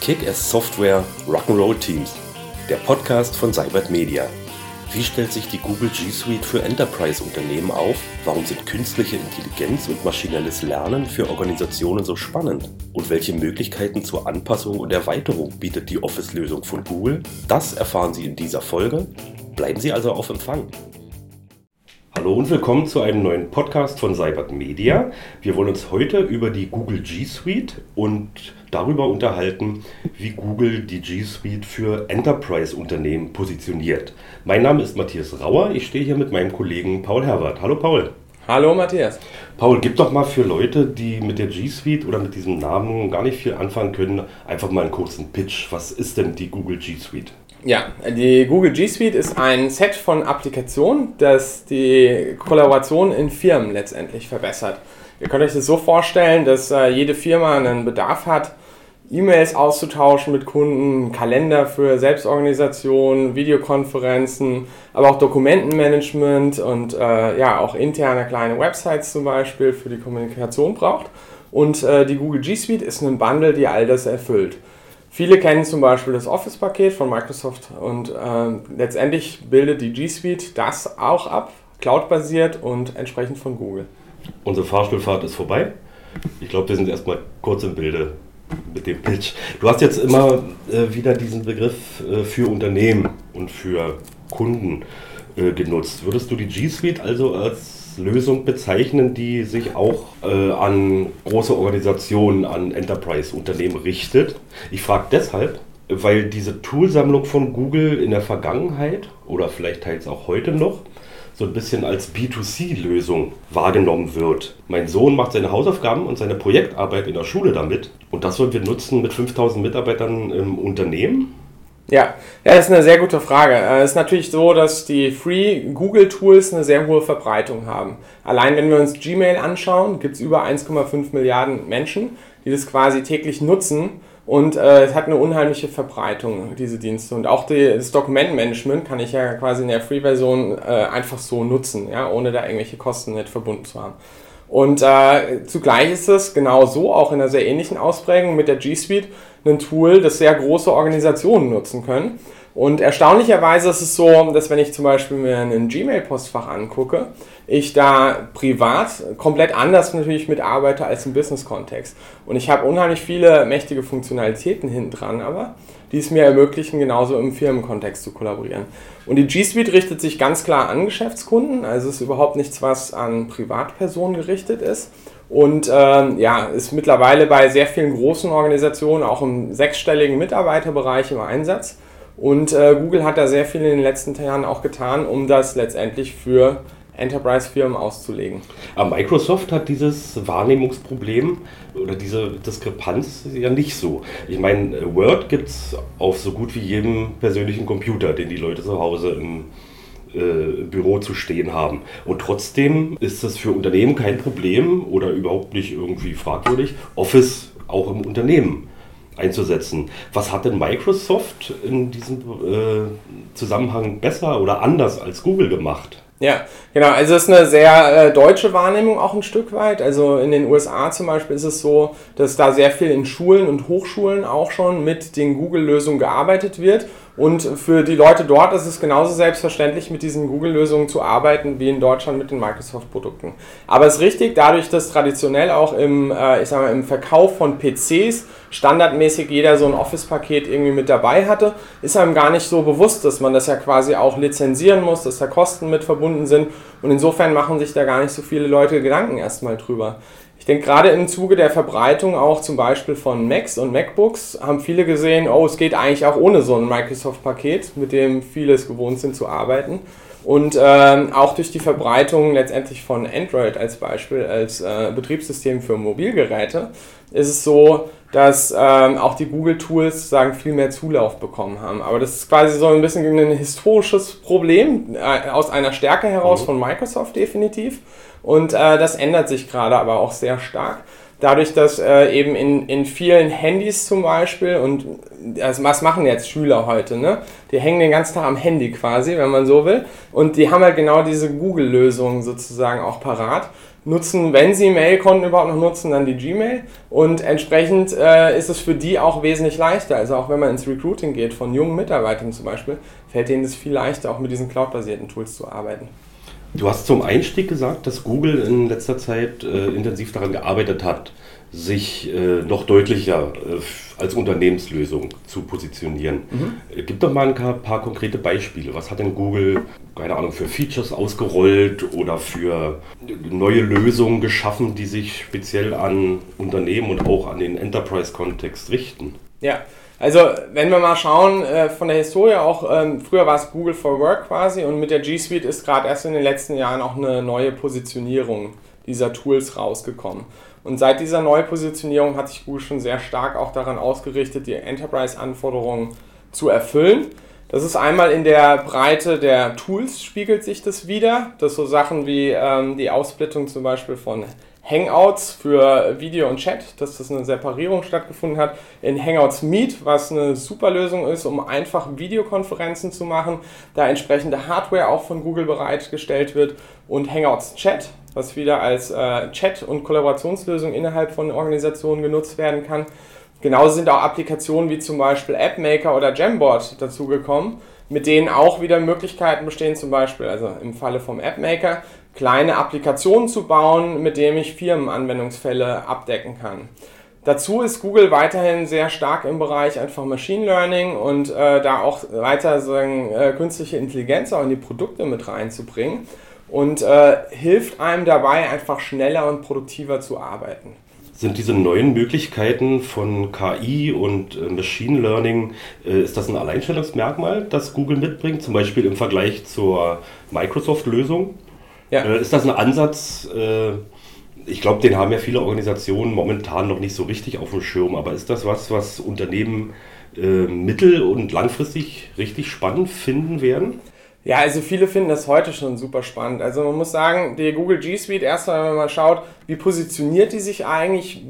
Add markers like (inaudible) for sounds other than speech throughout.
Kick-Ass Software Rock'n'Roll Teams, der Podcast von Cybert Media. Wie stellt sich die Google G Suite für Enterprise-Unternehmen auf? Warum sind künstliche Intelligenz und maschinelles Lernen für Organisationen so spannend? Und welche Möglichkeiten zur Anpassung und Erweiterung bietet die Office-Lösung von Google? Das erfahren Sie in dieser Folge. Bleiben Sie also auf Empfang. Hallo und willkommen zu einem neuen Podcast von Cybert Media. Wir wollen uns heute über die Google G Suite und darüber unterhalten, wie Google die G Suite für Enterprise-Unternehmen positioniert. Mein Name ist Matthias Rauer, ich stehe hier mit meinem Kollegen Paul Herbert. Hallo Paul. Hallo Matthias. Paul, gib doch mal für Leute, die mit der G Suite oder mit diesem Namen gar nicht viel anfangen können, einfach mal einen kurzen Pitch. Was ist denn die Google G Suite? Ja, die Google G Suite ist ein Set von Applikationen, das die Kollaboration in Firmen letztendlich verbessert. Ihr könnt euch das so vorstellen, dass äh, jede Firma einen Bedarf hat, E-Mails auszutauschen mit Kunden, Kalender für Selbstorganisation, Videokonferenzen, aber auch Dokumentenmanagement und äh, ja auch interne kleine Websites zum Beispiel für die Kommunikation braucht. Und äh, die Google G Suite ist ein Bundle, die all das erfüllt. Viele kennen zum Beispiel das Office-Paket von Microsoft und äh, letztendlich bildet die G Suite das auch ab, cloud-basiert und entsprechend von Google. Unsere Fahrstuhlfahrt ist vorbei. Ich glaube, wir sind erstmal kurz im Bilde mit dem Pitch. Du hast jetzt immer äh, wieder diesen Begriff äh, für Unternehmen und für Kunden äh, genutzt. Würdest du die G Suite also als Lösung bezeichnen, die sich auch äh, an große Organisationen, an Enterprise-Unternehmen richtet? Ich frage deshalb, weil diese Toolsammlung von Google in der Vergangenheit oder vielleicht teils auch heute noch so ein bisschen als B2C-Lösung wahrgenommen wird. Mein Sohn macht seine Hausaufgaben und seine Projektarbeit in der Schule damit. Und das wollen wir nutzen mit 5000 Mitarbeitern im Unternehmen. Ja, ja, das ist eine sehr gute Frage. Äh, es ist natürlich so, dass die Free Google Tools eine sehr hohe Verbreitung haben. Allein wenn wir uns Gmail anschauen, gibt es über 1,5 Milliarden Menschen, die das quasi täglich nutzen und äh, es hat eine unheimliche Verbreitung, diese Dienste. Und auch die, das Dokumentenmanagement kann ich ja quasi in der Free-Version äh, einfach so nutzen, ja, ohne da irgendwelche Kosten mit verbunden zu haben. Und äh, zugleich ist es genau so, auch in einer sehr ähnlichen Ausprägung mit der G Suite, ein Tool, das sehr große Organisationen nutzen können. Und erstaunlicherweise ist es so, dass wenn ich zum Beispiel mir einen Gmail-Postfach angucke, ich da privat komplett anders natürlich mitarbeite als im Business-Kontext. Und ich habe unheimlich viele mächtige Funktionalitäten hinten dran, aber die es mir ermöglichen, genauso im Firmenkontext zu kollaborieren. Und die G Suite richtet sich ganz klar an Geschäftskunden, also ist überhaupt nichts, was an Privatpersonen gerichtet ist. Und ähm, ja, ist mittlerweile bei sehr vielen großen Organisationen auch im sechsstelligen Mitarbeiterbereich im Einsatz. Und äh, Google hat da sehr viel in den letzten Jahren auch getan, um das letztendlich für Enterprise-Firmen auszulegen. Aber Microsoft hat dieses Wahrnehmungsproblem oder diese Diskrepanz ja nicht so. Ich meine, Word gibt es auf so gut wie jedem persönlichen Computer, den die Leute zu Hause im äh, Büro zu stehen haben. Und trotzdem ist das für Unternehmen kein Problem oder überhaupt nicht irgendwie fragwürdig, Office auch im Unternehmen einzusetzen. Was hat denn Microsoft in diesem äh, Zusammenhang besser oder anders als Google gemacht? Ja, genau. Also es ist eine sehr äh, deutsche Wahrnehmung auch ein Stück weit. Also in den USA zum Beispiel ist es so, dass da sehr viel in Schulen und Hochschulen auch schon mit den Google-Lösungen gearbeitet wird. Und für die Leute dort ist es genauso selbstverständlich, mit diesen Google-Lösungen zu arbeiten, wie in Deutschland mit den Microsoft-Produkten. Aber es ist richtig, dadurch, dass traditionell auch im, äh, ich sag mal, im Verkauf von PCs standardmäßig jeder so ein Office-Paket irgendwie mit dabei hatte, ist einem gar nicht so bewusst, dass man das ja quasi auch lizenzieren muss, dass da Kosten mit verbunden sind. Und insofern machen sich da gar nicht so viele Leute Gedanken erstmal drüber. Denke, gerade im Zuge der Verbreitung auch zum Beispiel von Macs und MacBooks haben viele gesehen, oh, es geht eigentlich auch ohne so ein Microsoft-Paket, mit dem viele es gewohnt sind zu arbeiten. Und ähm, auch durch die Verbreitung letztendlich von Android als Beispiel, als äh, Betriebssystem für Mobilgeräte, ist es so, dass ähm, auch die Google-Tools sagen viel mehr Zulauf bekommen haben. Aber das ist quasi so ein bisschen ein historisches Problem äh, aus einer Stärke heraus mhm. von Microsoft definitiv. Und äh, das ändert sich gerade aber auch sehr stark. dadurch, dass äh, eben in, in vielen Handys zum Beispiel und also was machen jetzt Schüler heute, ne? Die hängen den ganzen Tag am Handy quasi, wenn man so will. Und die haben halt genau diese Google-Lösungen sozusagen auch parat. Nutzen, wenn sie Mailkonten überhaupt noch nutzen, dann die Gmail. Und entsprechend äh, ist es für die auch wesentlich leichter. Also auch wenn man ins Recruiting geht, von jungen Mitarbeitern zum Beispiel, fällt denen es viel leichter, auch mit diesen cloud-basierten Tools zu arbeiten. Du hast zum Einstieg gesagt, dass Google in letzter Zeit äh, intensiv daran gearbeitet hat, sich äh, noch deutlicher äh, als Unternehmenslösung zu positionieren. Mhm. Äh, gib doch mal ein paar, paar, konkrete Beispiele. Was hat denn Google, keine Ahnung, für Features ausgerollt oder für neue Lösungen geschaffen, die sich speziell an Unternehmen und auch an den Enterprise-Kontext richten? Ja, also, wenn wir mal schauen, äh, von der Historie auch, ähm, früher war es Google for Work quasi und mit der G Suite ist gerade erst in den letzten Jahren auch eine neue Positionierung dieser Tools rausgekommen. Und seit dieser Neupositionierung hat sich Google schon sehr stark auch daran ausgerichtet, die Enterprise-Anforderungen zu erfüllen. Das ist einmal in der Breite der Tools spiegelt sich das wieder, dass so Sachen wie ähm, die Aufsplittung zum Beispiel von Hangouts für Video und Chat, dass das eine Separierung stattgefunden hat. In Hangouts Meet, was eine super Lösung ist, um einfach Videokonferenzen zu machen, da entsprechende Hardware auch von Google bereitgestellt wird. Und Hangouts Chat, was wieder als äh, Chat- und Kollaborationslösung innerhalb von Organisationen genutzt werden kann. Genauso sind auch Applikationen wie zum Beispiel AppMaker oder Jamboard dazugekommen, mit denen auch wieder Möglichkeiten bestehen, zum Beispiel, also im Falle vom AppMaker, kleine Applikationen zu bauen, mit denen ich Firmenanwendungsfälle abdecken kann. Dazu ist Google weiterhin sehr stark im Bereich einfach Machine Learning und äh, da auch weiter sagen, äh, künstliche Intelligenz auch in die Produkte mit reinzubringen und äh, hilft einem dabei, einfach schneller und produktiver zu arbeiten. Sind diese neuen Möglichkeiten von KI und äh, Machine Learning, äh, ist das ein Alleinstellungsmerkmal, das Google mitbringt, zum Beispiel im Vergleich zur Microsoft-Lösung? Ja. Äh, ist das ein Ansatz, ich glaube, den haben ja viele Organisationen momentan noch nicht so richtig auf dem Schirm, aber ist das was, was Unternehmen mittel- und langfristig richtig spannend finden werden? Ja, also viele finden das heute schon super spannend. Also man muss sagen, die Google G Suite, erstmal, wenn man mal schaut, wie positioniert die sich eigentlich,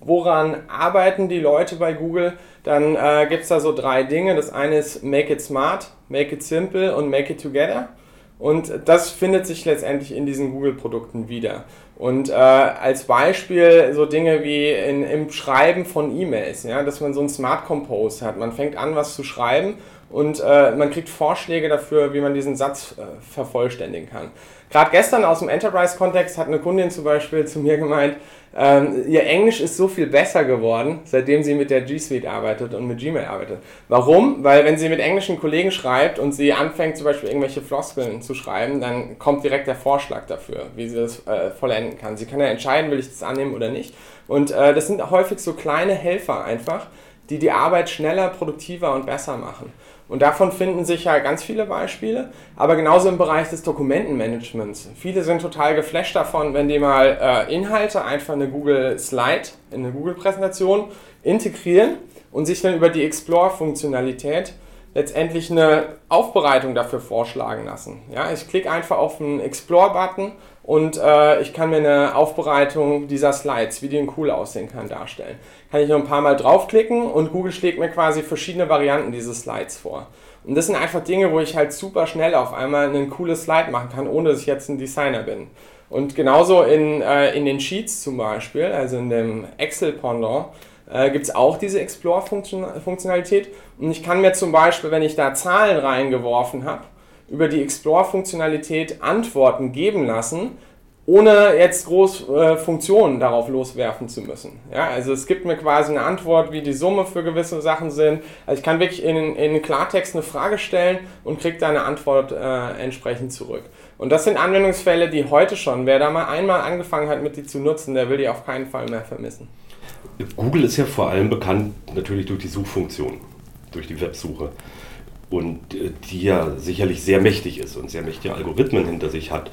woran arbeiten die Leute bei Google, dann äh, gibt es da so drei Dinge. Das eine ist Make it smart, Make it simple und Make it together. Und das findet sich letztendlich in diesen Google-Produkten wieder. Und äh, als Beispiel so Dinge wie in, im Schreiben von E-Mails, ja, dass man so ein Smart Compose hat. Man fängt an, was zu schreiben und äh, man kriegt Vorschläge dafür, wie man diesen Satz äh, vervollständigen kann. Gerade gestern aus dem Enterprise-Kontext hat eine Kundin zum Beispiel (laughs) zu mir gemeint, ähm, ihr Englisch ist so viel besser geworden, seitdem sie mit der G Suite arbeitet und mit Gmail arbeitet. Warum? Weil wenn sie mit englischen Kollegen schreibt und sie anfängt zum Beispiel irgendwelche Floskeln zu schreiben, dann kommt direkt der Vorschlag dafür, wie sie das äh, vollenden kann. Sie kann ja entscheiden, will ich das annehmen oder nicht. Und äh, das sind häufig so kleine Helfer einfach, die die Arbeit schneller, produktiver und besser machen. Und davon finden sich ja ganz viele Beispiele, aber genauso im Bereich des Dokumentenmanagements. Viele sind total geflasht davon, wenn die mal äh, Inhalte einfach in eine Google Slide, in eine Google-Präsentation integrieren und sich dann über die Explore-Funktionalität letztendlich eine Aufbereitung dafür vorschlagen lassen. Ja, ich klicke einfach auf den Explore-Button und äh, ich kann mir eine Aufbereitung dieser Slides, wie die in cool aussehen kann, darstellen. Kann ich noch ein paar Mal draufklicken und Google schlägt mir quasi verschiedene Varianten dieses Slides vor. Und das sind einfach Dinge, wo ich halt super schnell auf einmal ein cooles Slide machen kann, ohne dass ich jetzt ein Designer bin. Und genauso in, äh, in den Sheets zum Beispiel, also in dem Excel-Pendant, äh, gibt es auch diese Explore-Funktionalität. Und ich kann mir zum Beispiel, wenn ich da Zahlen reingeworfen habe, über die Explore-Funktionalität Antworten geben lassen, ohne jetzt groß äh, Funktionen darauf loswerfen zu müssen. Ja, also es gibt mir quasi eine Antwort, wie die Summe für gewisse Sachen sind. Also ich kann wirklich in, in Klartext eine Frage stellen und kriege da eine Antwort äh, entsprechend zurück. Und das sind Anwendungsfälle, die heute schon, wer da mal einmal angefangen hat, mit die zu nutzen, der will die auf keinen Fall mehr vermissen. Google ist ja vor allem bekannt natürlich durch die Suchfunktion, durch die Websuche und äh, die ja sicherlich sehr mächtig ist und sehr mächtige Algorithmen hinter sich hat.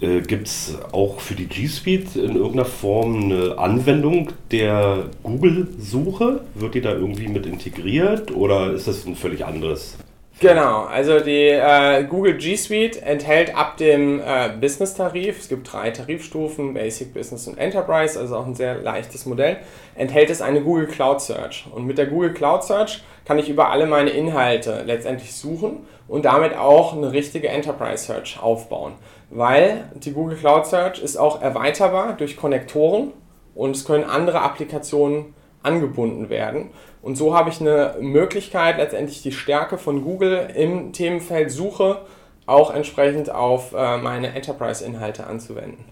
Äh, Gibt es auch für die G Suite in irgendeiner Form eine Anwendung der Google-Suche? Wird die da irgendwie mit integriert oder ist das ein völlig anderes Genau, also die äh, Google G Suite enthält ab dem äh, Business-Tarif, es gibt drei Tarifstufen, Basic, Business und Enterprise, also auch ein sehr leichtes Modell, enthält es eine Google Cloud Search. Und mit der Google Cloud Search kann ich über alle meine Inhalte letztendlich suchen und damit auch eine richtige Enterprise Search aufbauen. Weil die Google Cloud Search ist auch erweiterbar durch Konnektoren und es können andere Applikationen angebunden werden. Und so habe ich eine Möglichkeit, letztendlich die Stärke von Google im Themenfeld Suche auch entsprechend auf äh, meine Enterprise-Inhalte anzuwenden.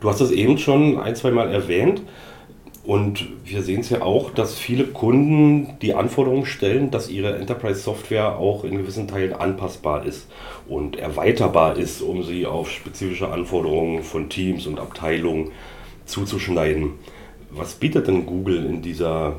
Du hast es eben schon ein, zwei Mal erwähnt. Und wir sehen es ja auch, dass viele Kunden die Anforderungen stellen, dass ihre Enterprise-Software auch in gewissen Teilen anpassbar ist und erweiterbar ist, um sie auf spezifische Anforderungen von Teams und Abteilungen zuzuschneiden. Was bietet denn Google in dieser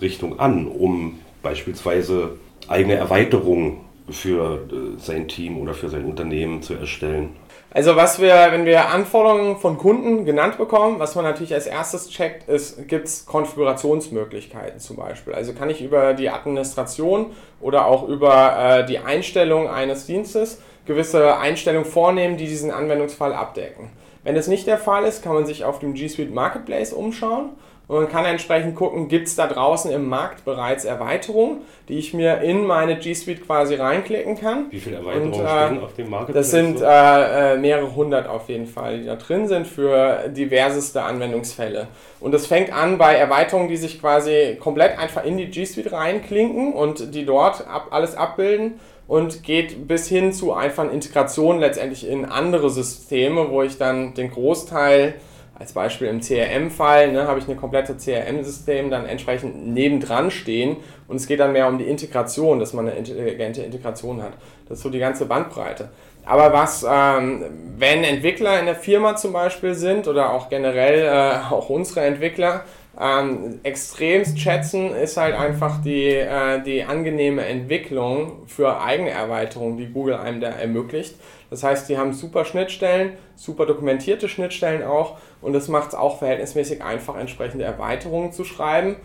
Richtung an, um beispielsweise eigene Erweiterungen für äh, sein Team oder für sein Unternehmen zu erstellen? Also was wir, wenn wir Anforderungen von Kunden genannt bekommen, was man natürlich als erstes checkt, ist, gibt es Konfigurationsmöglichkeiten zum Beispiel. Also kann ich über die Administration oder auch über äh, die Einstellung eines Dienstes gewisse Einstellungen vornehmen, die diesen Anwendungsfall abdecken. Wenn das nicht der Fall ist, kann man sich auf dem G Suite Marketplace umschauen und man kann entsprechend gucken, gibt es da draußen im Markt bereits Erweiterungen, die ich mir in meine G Suite quasi reinklicken kann. Wie viele Erweiterungen und, äh, stehen auf dem Marketplace? Das sind äh, äh, mehrere hundert auf jeden Fall, die da drin sind für diverseste Anwendungsfälle. Und das fängt an bei Erweiterungen, die sich quasi komplett einfach in die G Suite reinklinken und die dort ab, alles abbilden und geht bis hin zu einfach Integration letztendlich in andere Systeme, wo ich dann den Großteil als Beispiel im CRM-Fall ne, habe ich eine komplette CRM-System dann entsprechend nebendran stehen und es geht dann mehr um die Integration, dass man eine intelligente Integration hat. Das ist so die ganze Bandbreite. Aber was, ähm, wenn Entwickler in der Firma zum Beispiel sind oder auch generell äh, auch unsere Entwickler, ähm, extremst schätzen, ist halt einfach die, äh, die angenehme Entwicklung für eigene Erweiterungen, die Google einem da ermöglicht. Das heißt, die haben super Schnittstellen, super dokumentierte Schnittstellen auch und das macht es auch verhältnismäßig einfach, entsprechende Erweiterungen zu schreiben.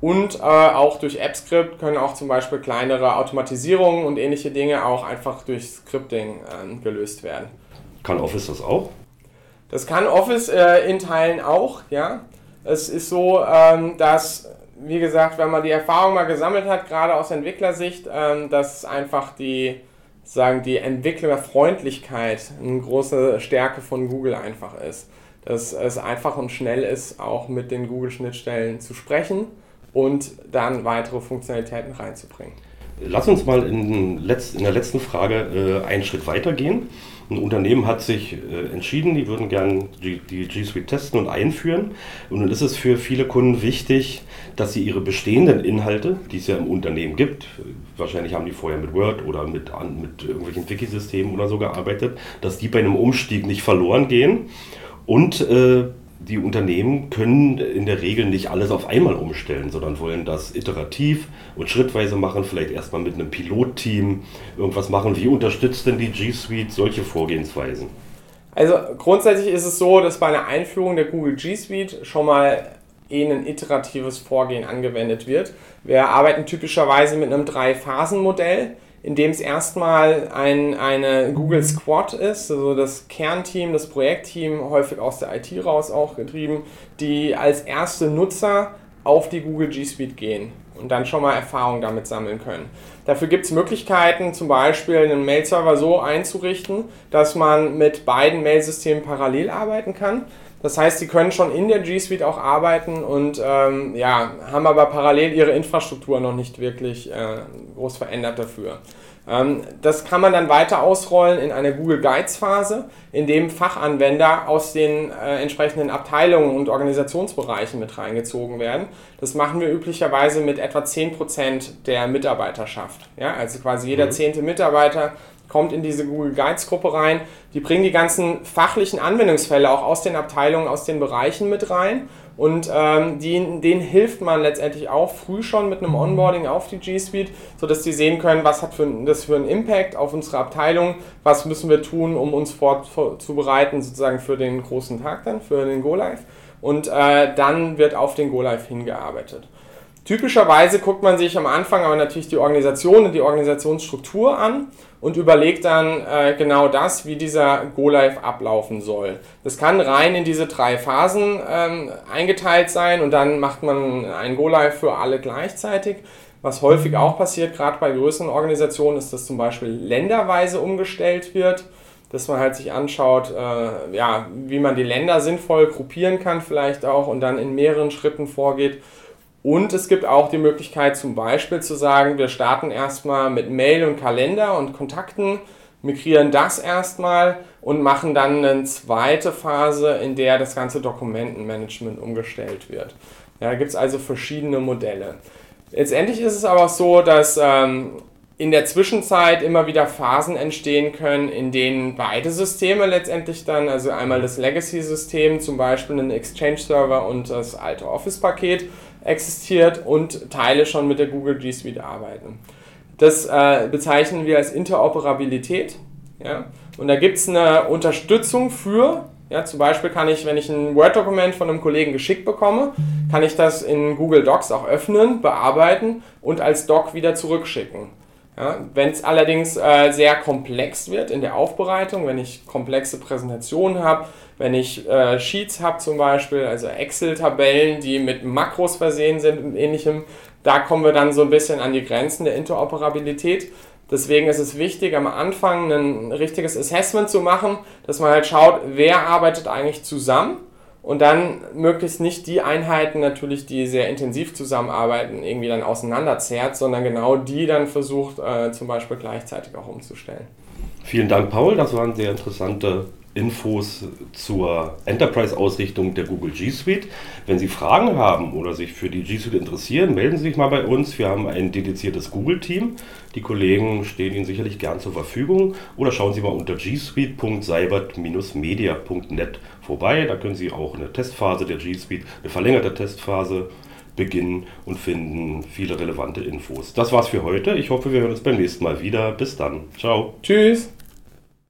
Und äh, auch durch AppScript können auch zum Beispiel kleinere Automatisierungen und ähnliche Dinge auch einfach durch Scripting äh, gelöst werden. Kann Office das auch? Das kann Office äh, in Teilen auch, ja. Es ist so, ähm, dass, wie gesagt, wenn man die Erfahrung mal gesammelt hat, gerade aus Entwicklersicht, ähm, dass einfach die, sagen, die Entwicklerfreundlichkeit eine große Stärke von Google einfach ist. Dass es einfach und schnell ist, auch mit den Google-Schnittstellen zu sprechen und dann weitere Funktionalitäten reinzubringen. Lass uns mal in, in der letzten Frage äh, einen Schritt weitergehen. Ein Unternehmen hat sich äh, entschieden, die würden gerne die, G Suite testen und einführen. Und nun ist es für viele Kunden wichtig, dass sie ihre bestehenden Inhalte, die es ja im Unternehmen gibt, wahrscheinlich haben die vorher mit Word oder mit, mit irgendwelchen Wiki-Systemen oder so gearbeitet, dass die bei einem Umstieg nicht verloren gehen. Und äh, die Unternehmen können in der Regel nicht alles auf einmal umstellen, sondern wollen das iterativ und schrittweise machen, vielleicht erstmal mit einem Pilotteam irgendwas machen. Wie unterstützt denn die G Suite solche Vorgehensweisen? Also grundsätzlich ist es so, dass bei einer Einführung der Google G Suite schon mal eh ein iteratives Vorgehen angewendet wird. Wir arbeiten typischerweise mit einem Drei-Phasen-Modell in dem es erstmal ein, eine Google Squad ist, also das Kernteam, das Projektteam, häufig aus der IT raus auch getrieben, die als erste Nutzer auf die Google G Suite gehen und dann schon mal Erfahrung damit sammeln können. Dafür gibt es Möglichkeiten, zum Beispiel einen Mail-Server so einzurichten, dass man mit beiden Mail-Systemen parallel arbeiten kann. Das heißt, sie können schon in der G Suite auch arbeiten und ähm, ja, haben aber parallel ihre Infrastruktur noch nicht wirklich äh, groß verändert dafür. Ähm, das kann man dann weiter ausrollen in einer Google Guides Phase, in dem Fachanwender aus den äh, entsprechenden Abteilungen und Organisationsbereichen mit reingezogen werden. Das machen wir üblicherweise mit etwa 10% der Mitarbeiterschaft. Ja, also quasi jeder mhm. zehnte Mitarbeiter kommt in diese Google Guides Gruppe rein. Die bringen die ganzen fachlichen Anwendungsfälle auch aus den Abteilungen, aus den Bereichen mit rein. Und ähm, die, denen hilft man letztendlich auch früh schon mit einem Onboarding auf die G Suite, sodass die sehen können, was hat für, das für einen Impact auf unsere Abteilung, was müssen wir tun, um uns vorzubereiten, sozusagen für den großen Tag dann, für den Go Live. Und äh, dann wird auf den Go Live hingearbeitet. Typischerweise guckt man sich am Anfang aber natürlich die Organisation und die Organisationsstruktur an und überlegt dann äh, genau das, wie dieser Go-Live ablaufen soll. Das kann rein in diese drei Phasen ähm, eingeteilt sein und dann macht man ein Go-Live für alle gleichzeitig. Was häufig auch passiert, gerade bei größeren Organisationen, ist, dass zum Beispiel länderweise umgestellt wird, dass man halt sich anschaut, äh, ja, wie man die Länder sinnvoll gruppieren kann vielleicht auch und dann in mehreren Schritten vorgeht. Und es gibt auch die Möglichkeit zum Beispiel zu sagen, wir starten erstmal mit Mail und Kalender und Kontakten, migrieren das erstmal und machen dann eine zweite Phase, in der das ganze Dokumentenmanagement umgestellt wird. Ja, da gibt es also verschiedene Modelle. Letztendlich ist es aber so, dass ähm, in der Zwischenzeit immer wieder Phasen entstehen können, in denen beide Systeme letztendlich dann, also einmal das Legacy-System, zum Beispiel einen Exchange-Server und das alte Office-Paket, existiert und Teile schon mit der Google G Suite arbeiten. Das äh, bezeichnen wir als Interoperabilität. Ja? Und da gibt es eine Unterstützung für, ja, zum Beispiel kann ich, wenn ich ein Word-Dokument von einem Kollegen geschickt bekomme, kann ich das in Google Docs auch öffnen, bearbeiten und als Doc wieder zurückschicken. Ja, wenn es allerdings äh, sehr komplex wird in der Aufbereitung, wenn ich komplexe Präsentationen habe, wenn ich äh, Sheets habe zum Beispiel, also Excel-Tabellen, die mit Makros versehen sind und ähnlichem, da kommen wir dann so ein bisschen an die Grenzen der Interoperabilität. Deswegen ist es wichtig, am Anfang ein richtiges Assessment zu machen, dass man halt schaut, wer arbeitet eigentlich zusammen und dann möglichst nicht die Einheiten natürlich, die sehr intensiv zusammenarbeiten, irgendwie dann auseinanderzerrt, sondern genau die dann versucht, äh, zum Beispiel gleichzeitig auch umzustellen. Vielen Dank, Paul. Das waren sehr interessante Infos zur Enterprise-Ausrichtung der Google G Suite. Wenn Sie Fragen haben oder sich für die G Suite interessieren, melden Sie sich mal bei uns. Wir haben ein dediziertes Google-Team. Die Kollegen stehen Ihnen sicherlich gern zur Verfügung. Oder schauen Sie mal unter gsuite.seibert-media.net vorbei. Da können Sie auch eine Testphase der G Suite, eine verlängerte Testphase beginnen und finden viele relevante Infos. Das war's für heute. Ich hoffe, wir hören uns beim nächsten Mal wieder. Bis dann. Ciao. Tschüss.